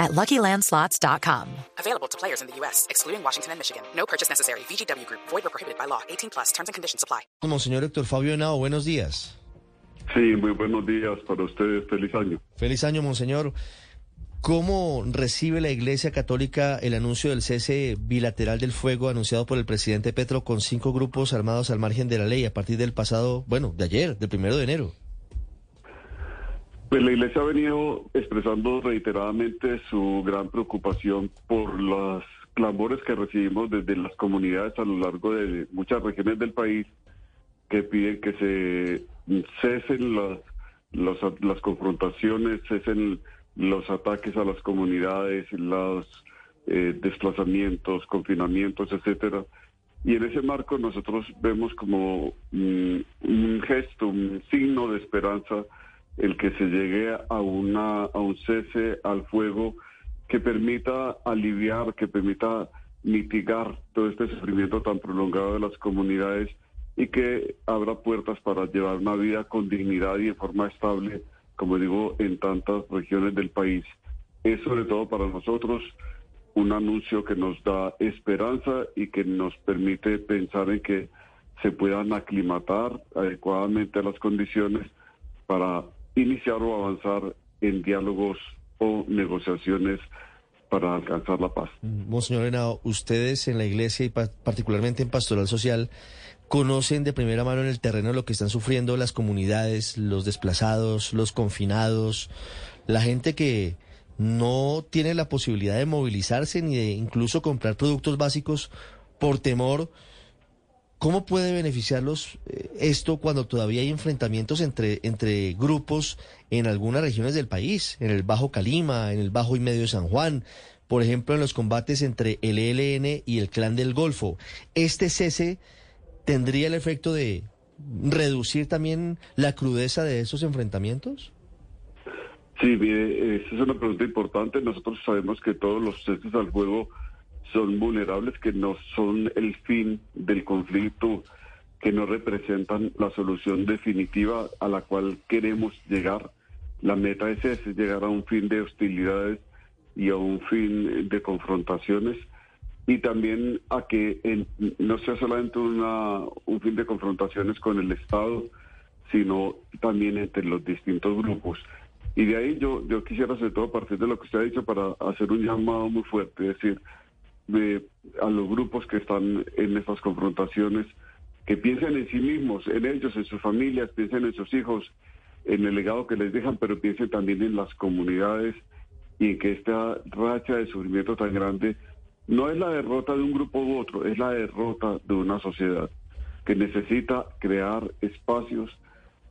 at LuckyLandSlots.com. Available to players in the U.S., excluding Washington and Michigan. No purchase necessary. VGW Group. Void or prohibited by law. 18 plus. Terms and conditions apply. Monseñor Héctor Fabio Henao, buenos días. Sí, muy buenos días para ustedes. Feliz año. Feliz año, Monseñor. ¿Cómo recibe la Iglesia Católica el anuncio del cese bilateral del fuego anunciado por el presidente Petro con cinco grupos armados al margen de la ley a partir del pasado, bueno, de ayer, del primero de enero? Pues la Iglesia ha venido expresando reiteradamente su gran preocupación por los clamores que recibimos desde las comunidades a lo largo de muchas regiones del país que piden que se cesen las, las, confrontaciones, cesen los ataques a las comunidades, los eh, desplazamientos, confinamientos, etcétera. Y en ese marco nosotros vemos como mm, un gesto, un signo de esperanza el que se llegue a una a un cese al fuego que permita aliviar, que permita mitigar todo este sufrimiento tan prolongado de las comunidades y que abra puertas para llevar una vida con dignidad y en forma estable como digo, en tantas regiones del país. Es sobre todo para nosotros un anuncio que nos da esperanza y que nos permite pensar en que se puedan aclimatar adecuadamente las condiciones para iniciar o avanzar en diálogos o negociaciones para alcanzar la paz. Monseñor Henao, ustedes en la iglesia y particularmente en Pastoral Social conocen de primera mano en el terreno lo que están sufriendo las comunidades, los desplazados, los confinados, la gente que no tiene la posibilidad de movilizarse ni de incluso comprar productos básicos por temor. ¿Cómo puede beneficiarlos eh, esto cuando todavía hay enfrentamientos entre, entre grupos en algunas regiones del país, en el Bajo Calima, en el Bajo y Medio de San Juan, por ejemplo, en los combates entre el ELN y el Clan del Golfo? Este cese ¿tendría el efecto de reducir también la crudeza de esos enfrentamientos? Sí, mire, esa es una pregunta importante. Nosotros sabemos que todos los ceses al fuego son vulnerables, que no son el fin del conflicto, que no representan la solución definitiva a la cual queremos llegar. La meta es ese, llegar a un fin de hostilidades y a un fin de confrontaciones y también a que no sea solamente una, un fin de confrontaciones con el Estado, sino también entre los distintos grupos. Y de ahí yo, yo quisiera sobre todo partir de lo que usted ha dicho para hacer un llamado muy fuerte, es decir, de, a los grupos que están en estas confrontaciones, que piensen en sí mismos, en ellos, en sus familias, piensen en sus hijos, en el legado que les dejan, pero piensen también en las comunidades y en que esta racha de sufrimiento tan grande no es la derrota de un grupo u otro, es la derrota de una sociedad que necesita crear espacios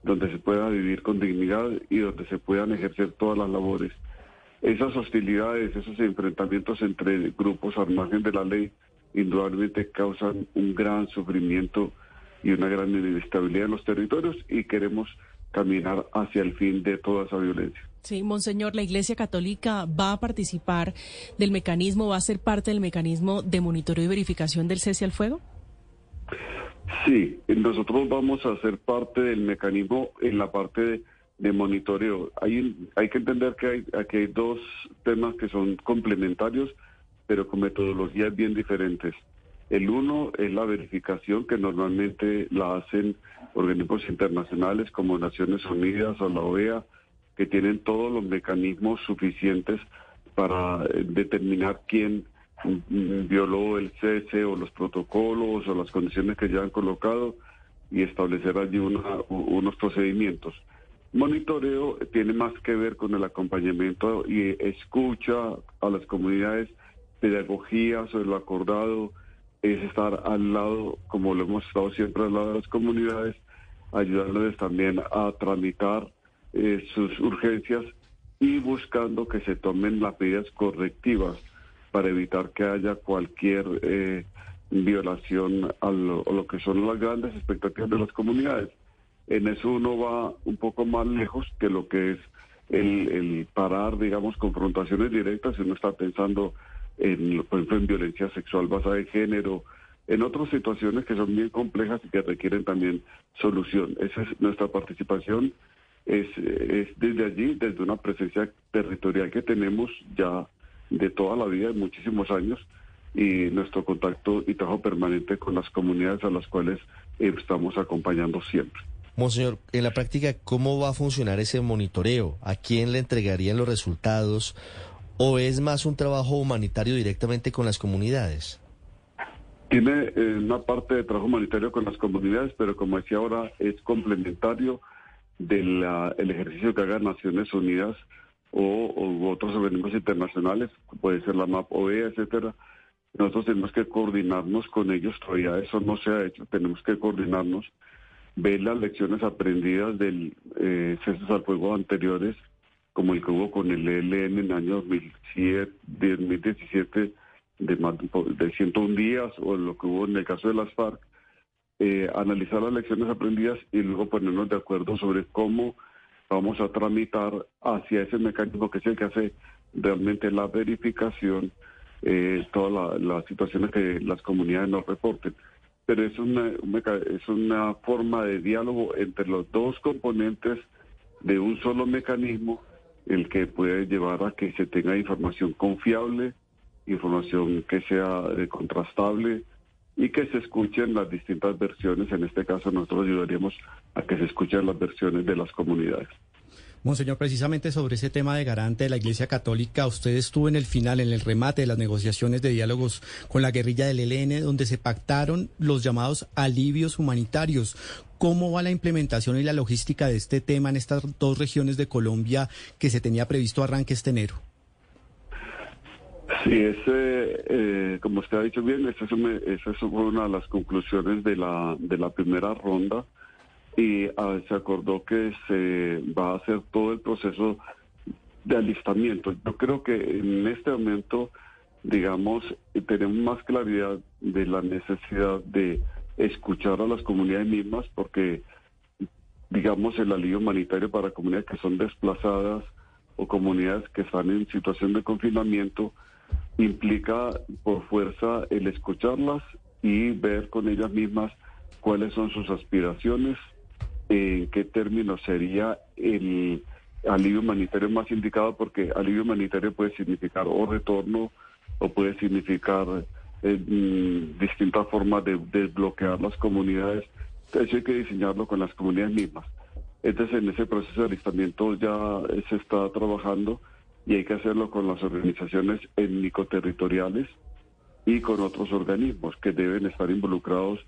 donde se pueda vivir con dignidad y donde se puedan ejercer todas las labores. Esas hostilidades, esos enfrentamientos entre grupos al margen de la ley, indudablemente causan un gran sufrimiento y una gran inestabilidad en los territorios y queremos caminar hacia el fin de toda esa violencia. Sí, Monseñor, la Iglesia Católica va a participar del mecanismo, va a ser parte del mecanismo de monitoreo y verificación del cese al fuego. Sí, nosotros vamos a ser parte del mecanismo en la parte de, monitoreo. Hay, hay que entender que hay, aquí hay dos temas que son complementarios, pero con metodologías bien diferentes. El uno es la verificación que normalmente la hacen organismos internacionales como Naciones Unidas o la OEA, que tienen todos los mecanismos suficientes para eh, determinar quién mm, mm, violó el cese o los protocolos o las condiciones que ya han colocado y establecer allí unos procedimientos. Monitoreo tiene más que ver con el acompañamiento y escucha a las comunidades, pedagogía sobre lo acordado, es estar al lado, como lo hemos estado siempre al lado de las comunidades, ayudándoles también a tramitar eh, sus urgencias y buscando que se tomen las medidas correctivas para evitar que haya cualquier eh, violación a lo, que son las grandes expectativas de las comunidades. En eso uno va un poco más lejos que lo que es el, parar, digamos, confrontaciones directas. Uno está pensando, en, por ejemplo, en violencia sexual basada en género, en otras situaciones que son bien complejas y que requieren también solución. Esa es nuestra participación. Es desde allí, desde una presencia territorial que tenemos ya de toda la vida, de muchísimos años, y nuestro contacto y trabajo permanente con las comunidades a las cuales estamos acompañando siempre. Monseñor, en la práctica, ¿cómo va a funcionar ese monitoreo? ¿A quién le entregarían los resultados? ¿O es más un trabajo humanitario directamente con las comunidades? Tiene eh, una parte de trabajo humanitario con las comunidades, pero como decía ahora, es complementario del ejercicio que hagan Naciones Unidas o, otros organismos internacionales, puede ser la MAP OE, etcétera. Nosotros tenemos que coordinarnos con ellos, todavía eso no se ha hecho, tenemos que coordinarnos, ver las lecciones aprendidas del eh, cesos al fuego anteriores, como el que hubo con el ELN en el año 2007, 2017, de, de 101 días, o lo que hubo en el caso de las FARC, eh, analizar las lecciones aprendidas y luego ponernos de acuerdo sobre cómo vamos a tramitar hacia ese mecanismo que es el que hace realmente la verificación, eh, todas las situaciones que las comunidades nos reporten. Pero es una, es una forma de diálogo entre los dos componentes de un solo mecanismo, el que puede llevar a que se tenga información confiable, información que sea eh, contrastable y que se escuchen las distintas versiones. En este caso nosotros ayudaríamos a que se escuchen las versiones de las comunidades. Monseñor, precisamente sobre ese tema de garante de la Iglesia Católica, usted estuvo en el final, en el remate de las negociaciones de diálogos con la guerrilla del ELN, donde se pactaron los llamados alivios humanitarios. ¿Cómo va la implementación y la logística de este tema en estas dos regiones de Colombia que se tenía previsto arranque este enero? Sí, ese, eh, como usted ha dicho bien, esa, fue una de las conclusiones de la, de la primera ronda y ah, se acordó que se va a hacer todo el proceso de alistamiento. Yo creo que en este momento, digamos, tenemos más claridad de la necesidad de escuchar a las comunidades mismas porque, digamos, el alivio humanitario para comunidades que son desplazadas o comunidades que están en situación de confinamiento implica por fuerza el escucharlas y ver con ellas mismas cuáles son sus aspiraciones, en qué términos sería el alivio humanitario más indicado, porque alivio humanitario puede significar o retorno o puede significar eh, mm, distintas formas de desbloquear las comunidades. Eso hay que diseñarlo con las comunidades mismas. Entonces, en ese proceso de alistamiento ya se está trabajando y hay que hacerlo con las organizaciones étnico-territoriales y con otros organismos que deben estar involucrados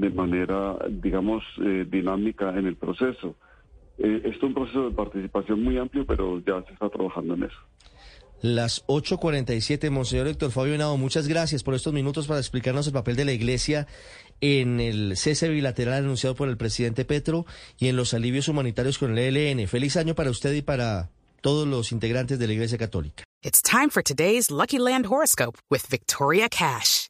de manera, digamos, eh, dinámica en el proceso. Eh, esto es un proceso de participación muy amplio, pero ya se está trabajando en eso. Las 8.47, Monseñor Héctor Fabio Henao, muchas gracias por estos minutos para explicarnos el papel de la Iglesia en el cese bilateral anunciado por el presidente Petro y en los alivios humanitarios con el ELN. Feliz año para usted y para todos los integrantes de la Iglesia Católica. It's time for today's Lucky Land horoscope with Victoria Cash.